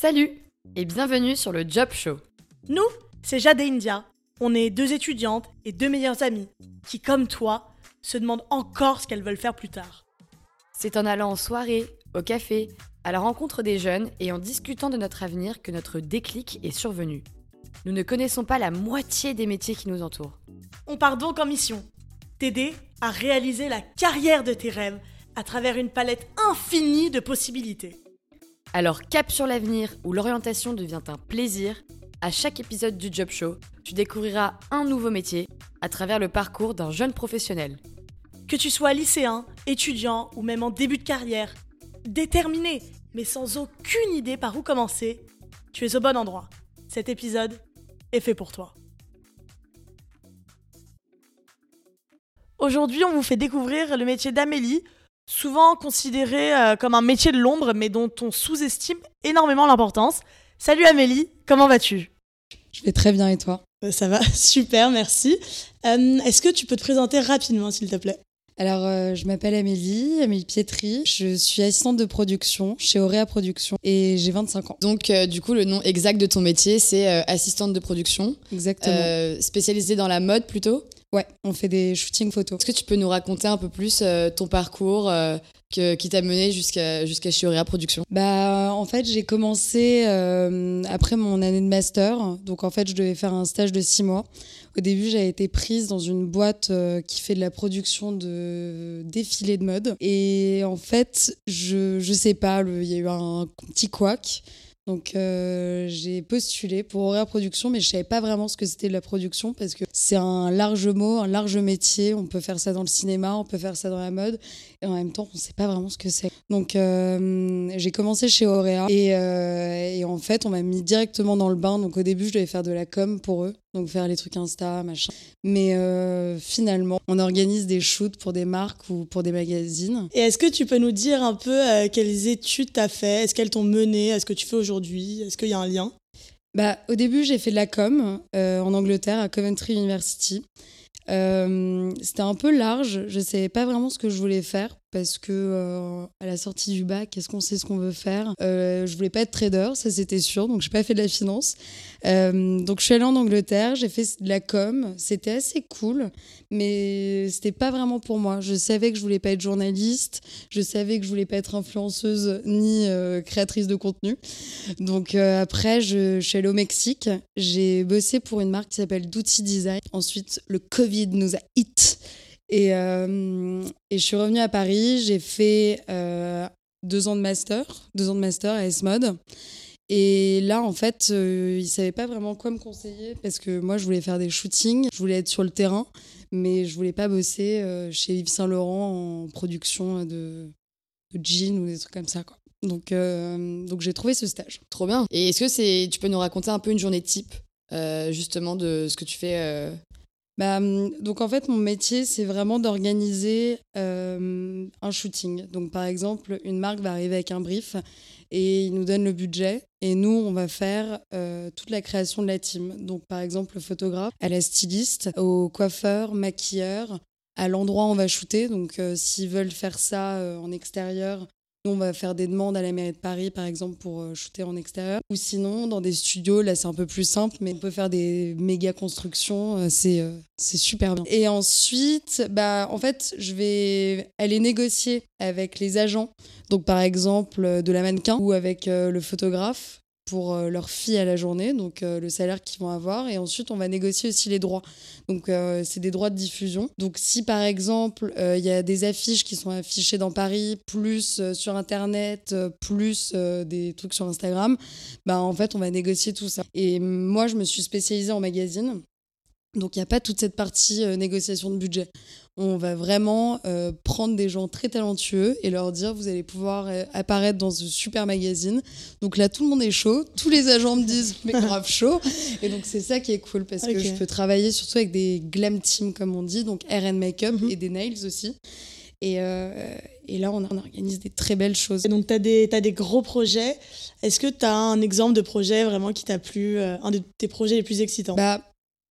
Salut et bienvenue sur le Job Show. Nous, c'est Jade et India. On est deux étudiantes et deux meilleures amies qui, comme toi, se demandent encore ce qu'elles veulent faire plus tard. C'est en allant en soirée, au café, à la rencontre des jeunes et en discutant de notre avenir que notre déclic est survenu. Nous ne connaissons pas la moitié des métiers qui nous entourent. On part donc en mission t'aider à réaliser la carrière de tes rêves à travers une palette infinie de possibilités. Alors cap sur l'avenir où l'orientation devient un plaisir, à chaque épisode du Job Show, tu découvriras un nouveau métier à travers le parcours d'un jeune professionnel. Que tu sois lycéen, étudiant ou même en début de carrière, déterminé mais sans aucune idée par où commencer, tu es au bon endroit. Cet épisode est fait pour toi. Aujourd'hui, on vous fait découvrir le métier d'Amélie, souvent considéré euh, comme un métier de l'ombre, mais dont on sous-estime énormément l'importance. Salut Amélie, comment vas-tu? Je vais très bien et toi? Euh, Ça va, super, merci. Euh, est-ce que tu peux te présenter rapidement, s'il te plaît? Alors, je m'appelle Amélie, Amélie Pietri. Je suis assistante de production chez Auréa Production et j'ai 25 ans. Donc, du coup, le nom exact de ton métier, c'est assistante de production. Exactement. spécialisée dans la mode plutôt? Ouais, on fait des shootings photos. Est-ce que tu peux nous raconter un peu plus euh, ton parcours euh, qui t'a mené jusqu'à jusqu'à chez Auréa Production Bah en fait j'ai commencé euh, après mon année de master, donc en fait je devais faire un stage de six mois. Au début j'avais été prise dans une boîte qui fait de la production de défilés de mode et en fait je je sais pas, il y a eu un petit couac. Donc euh, j'ai postulé pour Horaire Production, mais je savais pas vraiment ce que c'était de la production parce que c'est un large mot, un large métier. On peut faire ça dans le cinéma, on peut faire ça dans la mode, et en même temps on sait pas vraiment ce que c'est. Donc euh, j'ai commencé chez et, euh, et, en fait on m'a mis directement dans le bain. Donc au début je devais faire de la com pour eux, donc faire les trucs Insta, machin. Mais euh, finalement, on organise des shoots pour des marques ou pour des magazines. Et est-ce que tu peux nous dire un peu quelles études tu as fait? Est-ce qu'elles t'ont mené? Est-ce que tu fais aujourd'hui? Est-ce qu'il y a un lien? Bah, Au début, j'ai fait de la com euh, en Angleterre à Coventry University. C'était un peu large, je ne savais pas vraiment ce que je voulais faire parce que euh, à la sortie du bac, est-ce qu'on sait ce qu'on veut faire? Euh, Je voulais pas être trader, ça c'était sûr, donc j'ai pas fait de la finance. Euh, donc je suis allée en Angleterre, j'ai fait de la com, c'était assez cool, mais c'était pas vraiment pour moi. Je savais que je voulais pas être journaliste, je savais que je voulais pas être influenceuse ni euh, créatrice de contenu. Donc après, je, je, suis allée au Mexique, j'ai bossé pour une marque qui s'appelle Duty Design. Ensuite, le Covid nous a hit. Et, euh, et, je suis revenue à Paris, j'ai fait euh, deux ans de master, deux ans de master à S-Mode. Et là, en fait, euh, ils ne savaient pas vraiment quoi me conseiller parce que moi, je voulais faire des shootings, je voulais être sur le terrain, mais je voulais pas bosser chez Yves Saint Laurent en production de, de jeans ou des trucs comme ça. Quoi. Donc, donc j'ai trouvé ce stage. Trop bien. Et est-ce que c'est, tu peux nous raconter un peu une journée type justement de ce que tu fais bah, hum, donc en fait, mon métier, c'est vraiment d'organiser euh, un shooting. Donc par exemple, une marque va arriver avec un brief et il nous donne le budget et nous, on va faire euh, toute la création de la team. Donc par exemple, le photographe, à la styliste, au coiffeur, maquilleur, à l'endroit où on va shooter. Donc euh, s'ils veulent faire ça en extérieur, nous, on va faire des demandes à la mairie de Paris, par exemple, pour euh, shooter en extérieur. Ou sinon, dans des studios, là, c'est un peu plus simple, mais on peut faire des méga constructions. Euh, c'est euh, c'est super bien. Et ensuite, bah, en fait, je vais aller négocier avec les agents. Donc, par exemple, de la mannequin ou avec le photographe pour euh, leur fille à la journée, donc euh, le salaire qu'ils vont avoir. Et ensuite, on va négocier aussi les droits. Donc, euh, c'est des droits de diffusion. Donc, si par exemple, il y a des affiches qui sont affichées dans Paris, plus sur Internet, plus des trucs sur Instagram, bah, en fait, on va négocier tout ça. Et moi, je me suis spécialisée en magazine. Donc il n'y a pas toute cette partie négociation de budget on va vraiment euh, prendre des gens très talentueux et leur dire vous allez pouvoir euh, apparaître dans ce super magazine. Donc là, tout le monde est chaud, tous les agents me disent mais grave chaud. Et donc c'est ça qui est cool parce que je peux travailler surtout avec des glam teams comme on dit, donc RN Makeup mhm. et des nails aussi. Et, euh, et, là, on, organise des très belles choses. Et donc, tu as, as, des gros projets. Est-ce que tu as un exemple de projet vraiment qui t'a plu, un de tes projets les plus excitants? Bah,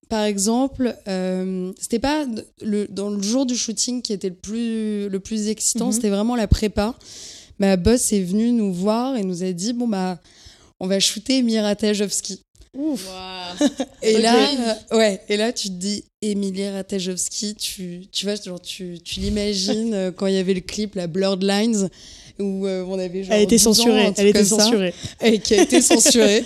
par exemple, euh, c'était pas le, dans le jour du shooting qui était le plus, le plus excitant, mhm. c'était vraiment la prépa. Ma boss est venue nous voir et nous a dit bon bah on va shooter Mira Tajovski. Ouf. Et là, euh, ouais, et là, tu te dis, Emilie Ratajkowski, tu, tu vois, genre, tu, tu l'imagines euh, quand il y avait le clip, la Blurred Lines, où euh, on avait genre. Elle était 12 ans, un censurée. Elle était ça, censurée. Et qui a été censurée.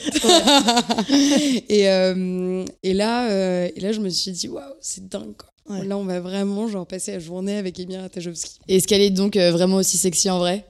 et, euh, et, là, euh, et là, je me suis dit, waouh, c'est dingue, quoi. Ouais. Là, on va vraiment genre, passer la journée avec Emilie Ratajkowski. Est-ce qu'elle est donc euh, vraiment aussi sexy en vrai?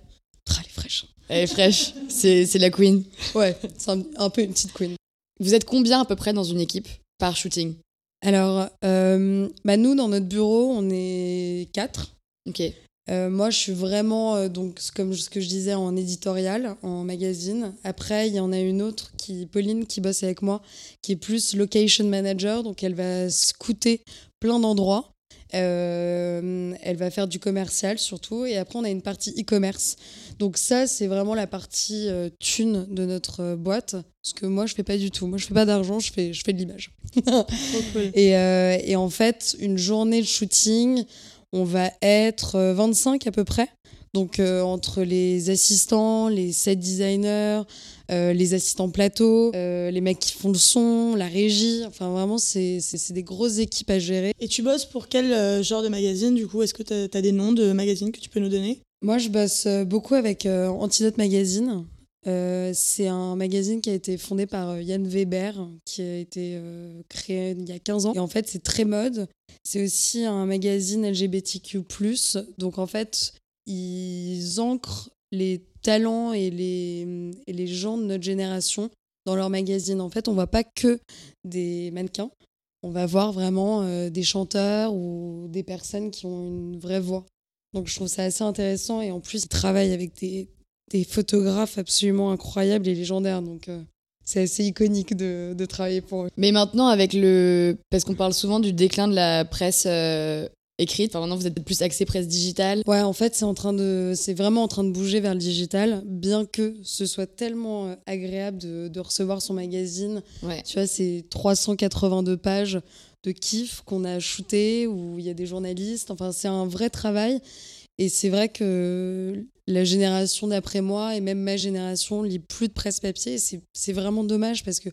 Ah, elle est fraîche. Elle est fraîche, c'est la queen. Ouais, c'est un, un peu une petite queen. Vous êtes combien à peu près dans une équipe par shooting? Alors, bah, nous, dans notre bureau, on est quatre. Ok. Euh, moi, je suis vraiment, euh, donc, comme ce que je disais, en éditorial, en magazine. Après, il y en a une autre, qui, Pauline, qui bosse avec moi, qui est plus location manager. Donc, elle va scouter plein d'endroits. Euh, elle va faire du commercial surtout. Et après, on a une partie e-commerce. Donc, ça, c'est vraiment la partie thune de notre boîte. Parce que moi, je fais pas du tout. Moi, je fais pas d'argent, je fais, je fais de l'image. Cool. Et, et en fait, une journée de shooting, on va être euh, 25 à peu près. Donc, euh, entre les assistants, les set designers, euh, les assistants plateau, euh, les mecs qui font le son, la régie. Enfin, vraiment, c'est des grosses équipes à gérer. Et tu bosses pour quel euh, genre de magazine du coup? Est-ce que tu as, des noms de magazines que tu peux nous donner? Moi, je bosse euh, beaucoup avec euh, Antidote Magazine. Euh, c'est un magazine qui a été fondé par euh, Yann Weber, qui a été euh, créé il y a 15 ans. Et en fait, c'est très mode. C'est aussi un magazine LGBTQ+. Donc en fait, ils ancrent les talents et les, les gens de notre génération dans leur magazine. En fait, on voit pas que des mannequins. On va voir vraiment des chanteurs ou des personnes qui ont une vraie voix. Donc je trouve ça assez intéressant et en plus ils travaillent avec des, des photographes absolument incroyables et légendaires. Donc euh, c'est assez iconique de, de travailler pour eux. Mais maintenant, avec le. Parce qu'on parle souvent du déclin de la presse euh, écrite, enfin, maintenant vous êtes plus axé presse digitale. Ouais, en fait c'est en train de, c'est vraiment en train de bouger vers le digital, bien que ce soit tellement euh, agréable de, de recevoir son magazine. Ouais. Tu vois, c'est 382 pages de kiff qu'on a shooté où il y a des journalistes. Enfin, c'est un vrai travail. Et c'est vrai que la génération d'après moi et même ma génération lit plus de presse papier. Et C'est vraiment dommage parce que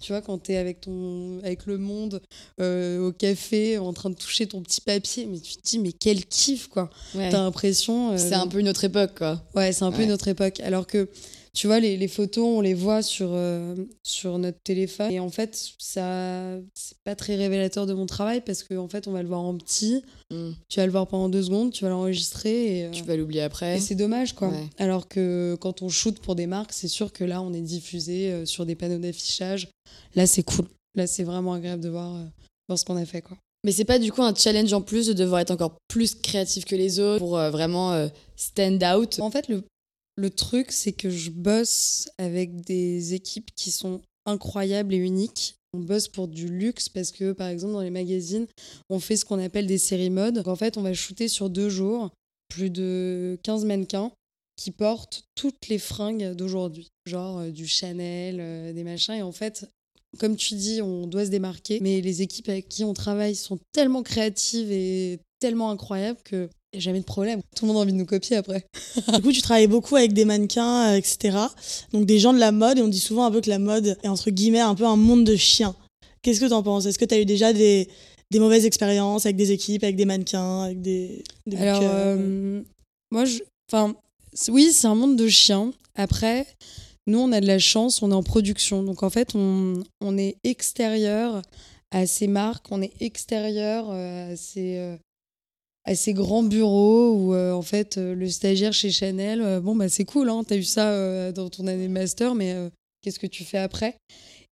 tu vois, quand tu es avec, ton, avec le monde euh, au café en train de toucher ton petit papier, mais tu te dis, mais quel kiff quoi. Ouais. T'as l'impression. euh, C'est un peu une autre époque, quoi. Ouais, c'est un peu une autre époque. Alors que, tu vois, les, les photos, on les voit sur, euh, sur notre téléphone. Et en fait, ça c'est pas très révélateur de mon travail parce qu'en fait, on va le voir en petit. Mm. Tu vas le voir pendant deux secondes, tu vas l'enregistrer. Et, euh, Tu vas l'oublier après. et c'est dommage, quoi. Ouais. Alors que quand on shoot pour des marques, c'est sûr que là, on est diffusé euh, sur des panneaux d'affichage. Là, c'est cool. Là, c'est vraiment agréable de voir, euh, voir ce qu'on a fait, quoi. Mais c'est pas du coup un challenge en plus de devoir être encore plus créatif que les autres pour euh, vraiment euh, stand out? En fait, le, le truc, c'est que je bosse avec des équipes qui sont incroyables et uniques. On bosse pour du luxe parce que, par exemple, dans les magazines, on fait ce qu'on appelle des séries mode. En fait, on va shooter sur deux jours plus de 15 mannequins qui portent toutes les fringues d'aujourd'hui. Genre euh, du Chanel, euh, des machins. Et en fait, comme tu dis, on doit se démarquer. Mais les équipes avec qui on travaille sont tellement créatives et tellement incroyables que a jamais de problème. Tout le monde a envie de nous copier après. Du coup, tu travailles beaucoup avec des mannequins, euh, etc. Donc des gens de la mode, et on dit souvent un peu que la mode est entre guillemets un peu un monde de chiens. Qu'est-ce que tu en penses? Est-ce que tu as eu déjà des, des mauvaises expériences avec des équipes, avec des mannequins, avec des, des Alors, euh, moi, je. Enfin, oui, c'est un monde de chiens. Après, nous, on a de la chance, on est en production. Donc, en fait, on, on est extérieur à ces marques, on est extérieur euh, à ces. À ces grands bureaux où euh, en fait euh, le stagiaire chez Chanel euh, bon bah c'est cool hein, t'as eu ça dans ton année master mais qu'est-ce que tu fais après?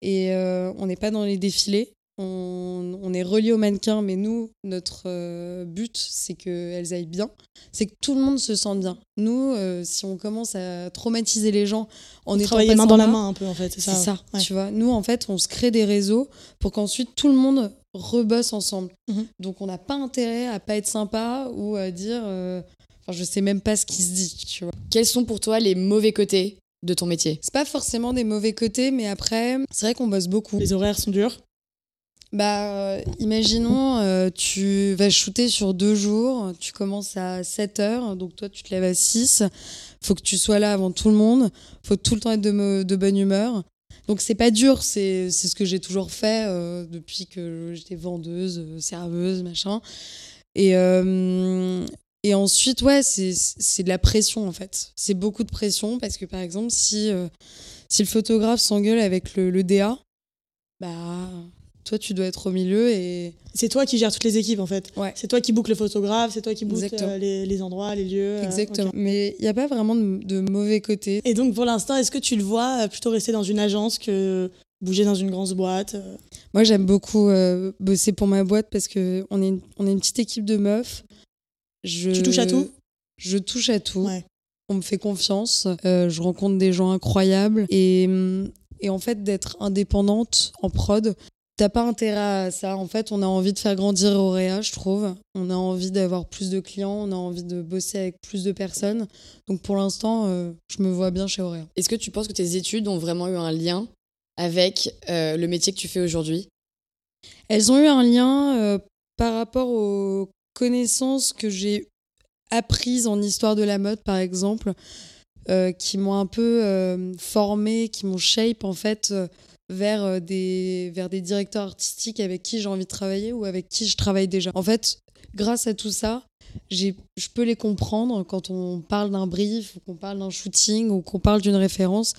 Et on n'est pas dans les défilés on, on est relié aux mannequins mais nous notre euh, but c'est qu'elles aillent bien c'est que tout le monde se sente bien nous euh, si on commence à traumatiser les gens en On étant travaille main dans la main un peu en fait, c'est ça. ça, ouais. tu vois. Nous, en fait, on se crée des réseaux pour qu'ensuite tout le monde rebosse ensemble. Mhm. Donc, on n'a pas intérêt à pas être sympa ou à dire. euh, Enfin, je sais même pas ce qui se dit, tu vois. Quels sont pour toi les mauvais côtés de ton métier? C'est pas forcément des mauvais côtés, mais après, c'est vrai qu'on bosse beaucoup. Les horaires sont durs. Bah, euh, imaginons, euh, tu vas shooter sur deux jours, tu commences à 7 heures, donc toi tu te lèves à 6, faut que tu sois là avant tout le monde, faut tout le temps être de, bonne humeur. Donc c'est pas dur, c'est ce que j'ai toujours fait euh, depuis que j'étais vendeuse, serveuse, machin. Et, et ensuite, ouais, c'est de la pression en fait. C'est beaucoup de pression parce que par exemple, si, si le photographe s'engueule avec le DA, bah toi tu dois être au milieu et C'est toi qui gères toutes les équipes en fait. Ouais. C'est toi qui book le photographe, c'est toi qui book euh, les, les endroits, les lieux. euh, exactement. Mais il n'y a pas vraiment de, de mauvais côté. Et donc pour l'instant, est-ce que tu le vois euh, plutôt rester dans une agence que bouger dans une grosse boîte euh Moi j'aime beaucoup euh, bosser pour ma boîte parce que on est une, on est une petite équipe de meufs. Je, Tu touches à tout? Je touche à tout. Ouais. On me fait confiance. Je rencontre des gens incroyables et, et en fait d'être indépendante en prod. T'as pas intérêt à ça. En fait, on a envie de faire grandir Auréa, je trouve. On a envie d'avoir plus de clients, on a envie de bosser avec plus de personnes. Donc pour l'instant, euh, je me vois bien chez Auréa. Est-ce que tu penses que tes études ont vraiment eu un lien avec euh, le métier que tu fais aujourd'hui? Elles ont eu un lien euh, par rapport aux connaissances que j'ai apprises en histoire de la mode, par exemple, qui m'ont un peu formée, qui m'ont shape en fait vers, euh, des, vers des directeurs artistiques avec qui j'ai envie de travailler ou avec qui je travaille déjà. En fait, grâce à tout ça, je peux les comprendre quand on parle d'un brief, ou qu'on parle d'un shooting, ou qu'on parle d'une référence.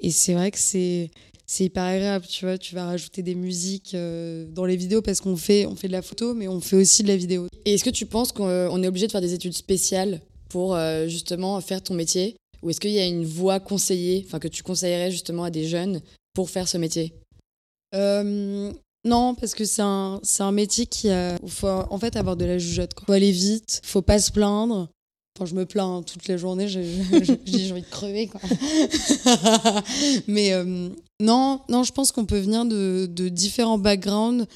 Et c'est vrai que c'est hyper agréable, tu vois. Tu vas rajouter des musiques euh, dans les vidéos parce qu'on fait, on fait de la photo, mais on fait aussi de la vidéo. Et est-ce que tu penses qu'on euh, est obligé de faire des études spéciales pour justement faire ton métier? Ou est-ce qu'il y a une voie conseillée, enfin que tu conseillerais justement à des jeunes pour faire ce métier Euh, non, parce que c'est un, un métier qui a, faut en fait avoir de la jugeote. Quoi. Faut aller vite, faut pas se plaindre. Enfin, je me plains hein, toute la journée, j'ai envie de crever. Quoi. Mais euh, non, non, je pense qu'on peut venir de, de différents backgrounds.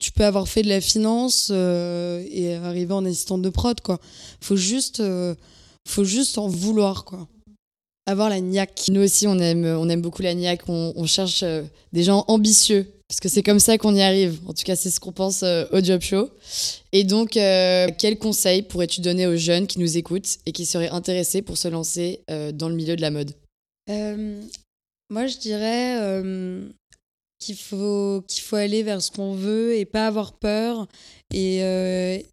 Tu peux avoir fait de la finance euh, et arriver en assistante de prod. Quoi. Faut juste, faut juste en vouloir. Quoi. Avoir la niaque. Nous aussi, on aime, on aime beaucoup la niaque, on, cherche euh, des gens ambitieux, parce que c'est comme ça qu'on y arrive. En tout cas, c'est ce qu'on pense euh, au Job Show. Et donc, euh, quels conseils pourrais-tu donner aux jeunes qui nous écoutent et qui seraient intéressés pour se lancer euh, dans le milieu de la mode? Moi, je dirais qu'il faut, qu'il faut aller vers ce qu'on veut et pas avoir peur. Et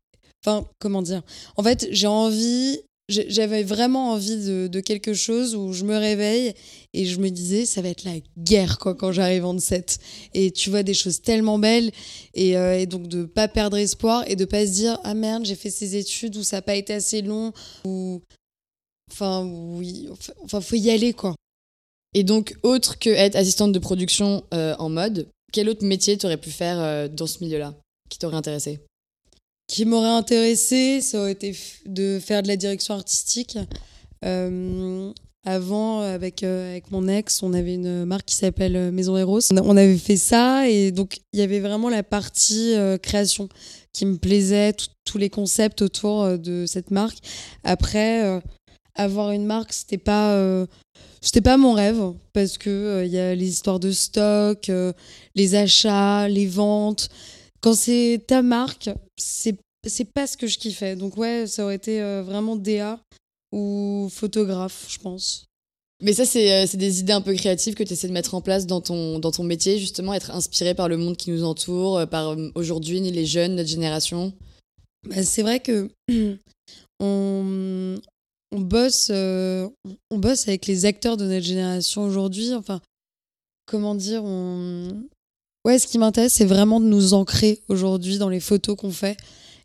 enfin, comment dire? En fait, j'ai envie. J'avais vraiment envie de, quelque chose où je me réveille et je me disais, ça va être la guerre quoi, quand j'arrive en 7. Et tu vois des choses tellement belles. Et, euh, et donc de pas perdre espoir et de pas se dire, ah merde, j'ai fait ces études où ça n'a pas été assez long. Ou. Enfin, oui. Enfin, faut y aller quoi. Et donc, autre que être assistante de production euh, en mode, quel autre métier t'aurais pu faire euh, dans ce milieu-là qui t'aurait intéressé? Qui m'aurait intéressé, ça aurait été de faire de la direction artistique. Euh, avant, avec, euh, avec mon ex, on avait une marque qui s'appelle euh, Maison Eros. On avait fait ça et donc il y avait vraiment la partie création qui me plaisait, tous les concepts autour de cette marque. Après, avoir une marque, c'était pas. c'était pas mon rêve parce que il y a les histoires de stock, les achats, les ventes. Quand c'est ta marque, c'est c'est pas ce que je kiffais. Donc ouais, ça aurait été euh, vraiment DA ou photographe, je pense. Mais ça, c'est euh, c'est des idées un peu créatives que tu essaies de mettre en place dans ton, dans ton métier, justement, être inspiré par le monde qui nous entoure, euh, par aujourd'hui les jeunes, notre génération? Bah, c'est vrai que on, on bosse euh, on bosse avec les acteurs de notre génération aujourd'hui. Enfin, comment dire on... Ouais, ce qui m'intéresse, c'est vraiment de nous ancrer aujourd'hui dans les photos qu'on fait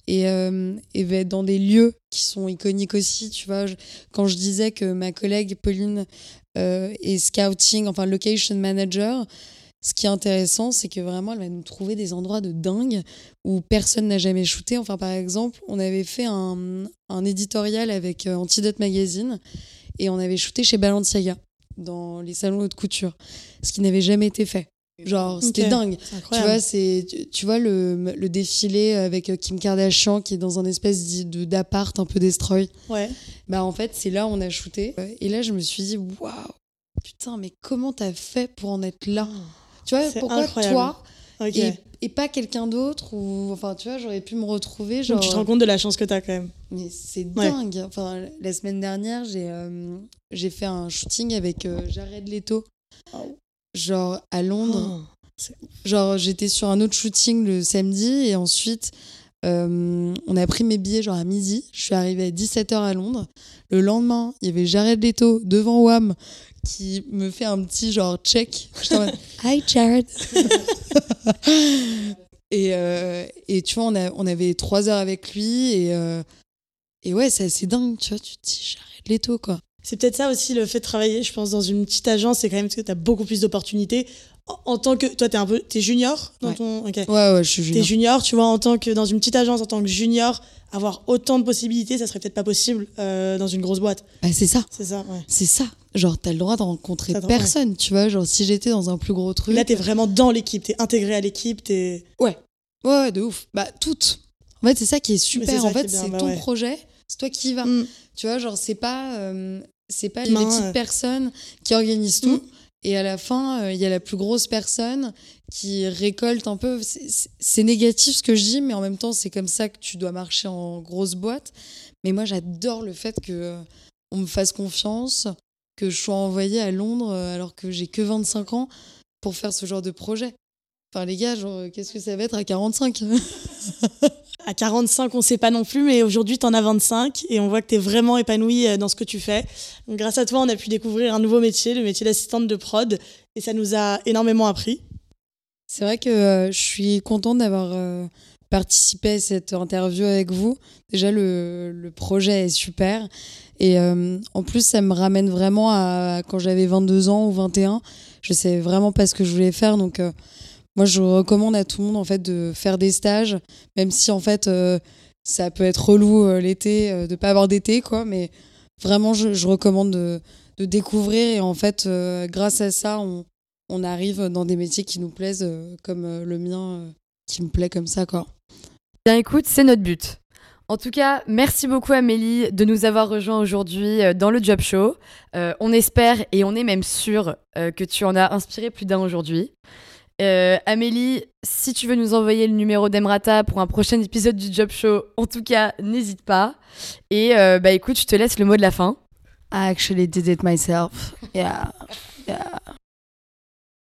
et, euh, et dans des lieux qui sont iconiques aussi. Tu vois, quand je disais que ma collègue Pauline euh, est scouting, enfin location manager, ce qui est intéressant, c'est que vraiment, elle va nous trouver des endroits de dingue où personne n'a jamais shooté. Enfin, par exemple, on avait fait un, un éditorial avec euh, Antidote Magazine et on avait shooté chez Balenciaga dans les salons haute couture, ce qui n'avait jamais été fait. Genre, c'était dingue. C'est Tu incroyable. vois, c'est, tu, tu vois le, le défilé avec euh, Kim Kardashian qui est dans un espèce de, d'appart un peu destroy. ouais. Bah, en fait, c'est là où on a shooté. Et là, je me suis dit, waouh, putain, mais comment t'as fait pour en être là? Tu vois, C'est pourquoi incroyable. toi et, et pas quelqu'un d'autre ou enfin tu vois j'aurais pu me retrouver genre Donc tu te rends compte de la chance que t'as quand même. mais c'est Ouais. dingue enfin la semaine dernière j'ai euh, j'ai fait un shooting avec euh, Jared Leto Oh. Genre à Londres. Oh. genre j'étais sur un autre shooting le samedi et ensuite euh, on a pris mes billets genre à midi. Je suis arrivée à 17h à Londres. Le lendemain il y avait Jared Leto devant Wham qui me fait un petit genre check. Hi Jared. Et, euh, et tu vois on, a, on avait trois heures avec lui et, euh, et ouais c'est assez dingue tu vois tu te dis Jared Leto quoi C'est peut-être ça aussi le fait de travailler, je pense, dans une petite agence, c'est quand même parce que tu as beaucoup plus d'opportunités. En, en tant que. Toi, t'es un peu. T'es junior dans Ouais. ton. Ouais ouais je suis T'es junior. junior, tu vois, en tant que. Dans une petite agence, en tant que junior, avoir autant de possibilités, ça serait peut-être pas possible euh, dans une grosse boîte. Bah, c'est ça C'est ça, ouais. C'est ça. Genre, t'as le droit de rencontrer personne, tu vois. Genre, si j'étais dans un plus gros truc. Là, t'es vraiment dans l'équipe, t'es intégré à l'équipe, t'es. Ouais, ouais, de ouf. Bah, toutes. En fait, c'est ça qui est super. En fait, c'est bah ton ouais. projet, c'est toi qui y vas. Mm. Tu vois, genre, c'est pas, euh, c'est pas les petites euh. personnes qui organisent tout. Mm. Et à la fin, euh, il y a la plus grosse personne qui récolte un peu. C'est- négatif ce que je dis, mais en même temps, c'est comme ça que tu dois marcher en grosse boîte. Mais moi, j'adore le fait que euh, on me fasse confiance, que je sois envoyée à Londres alors que j'ai que 25 ans pour faire ce genre de projet. Enfin, les gars, genre, euh, qu'est-ce que ça va être à 45 À 45, on sait pas non plus, mais aujourd'hui, t'en as 25 et on voit que t'es vraiment épanoui euh, dans ce que tu fais. Donc, grâce à toi, on a pu découvrir un nouveau métier, le métier d'assistante de prod, et ça nous a énormément appris. C'est vrai que euh, je suis contente d'avoir euh, participé à cette interview avec vous. Déjà, le, le projet est super. Et euh, en plus, ça me ramène vraiment à quand j'avais 22 ans ou 21. Je savais vraiment pas ce que je voulais faire. Donc, moi, je recommande à tout le monde en fait de faire des stages, même si en fait euh, ça peut être relou euh, l'été euh, de pas avoir d'été, quoi. Mais vraiment, je, recommande de, découvrir. Et en fait, euh, grâce à ça, on, on arrive dans des métiers qui nous plaisent, comme le mien, qui me plaît comme ça, quoi. Bien écoute, c'est notre but. En tout cas, merci beaucoup Amélie de nous avoir rejoints aujourd'hui dans le Job Show. On espère et on est même sûr que tu en as inspiré plus d'un aujourd'hui. Euh, Amélie, si tu veux nous envoyer le numéro d'Emrata pour un prochain épisode du Job Show, en tout cas, n'hésite pas. Et euh, bah écoute, je te laisse le mot de la fin. I actually did it myself. Yeah. Yeah.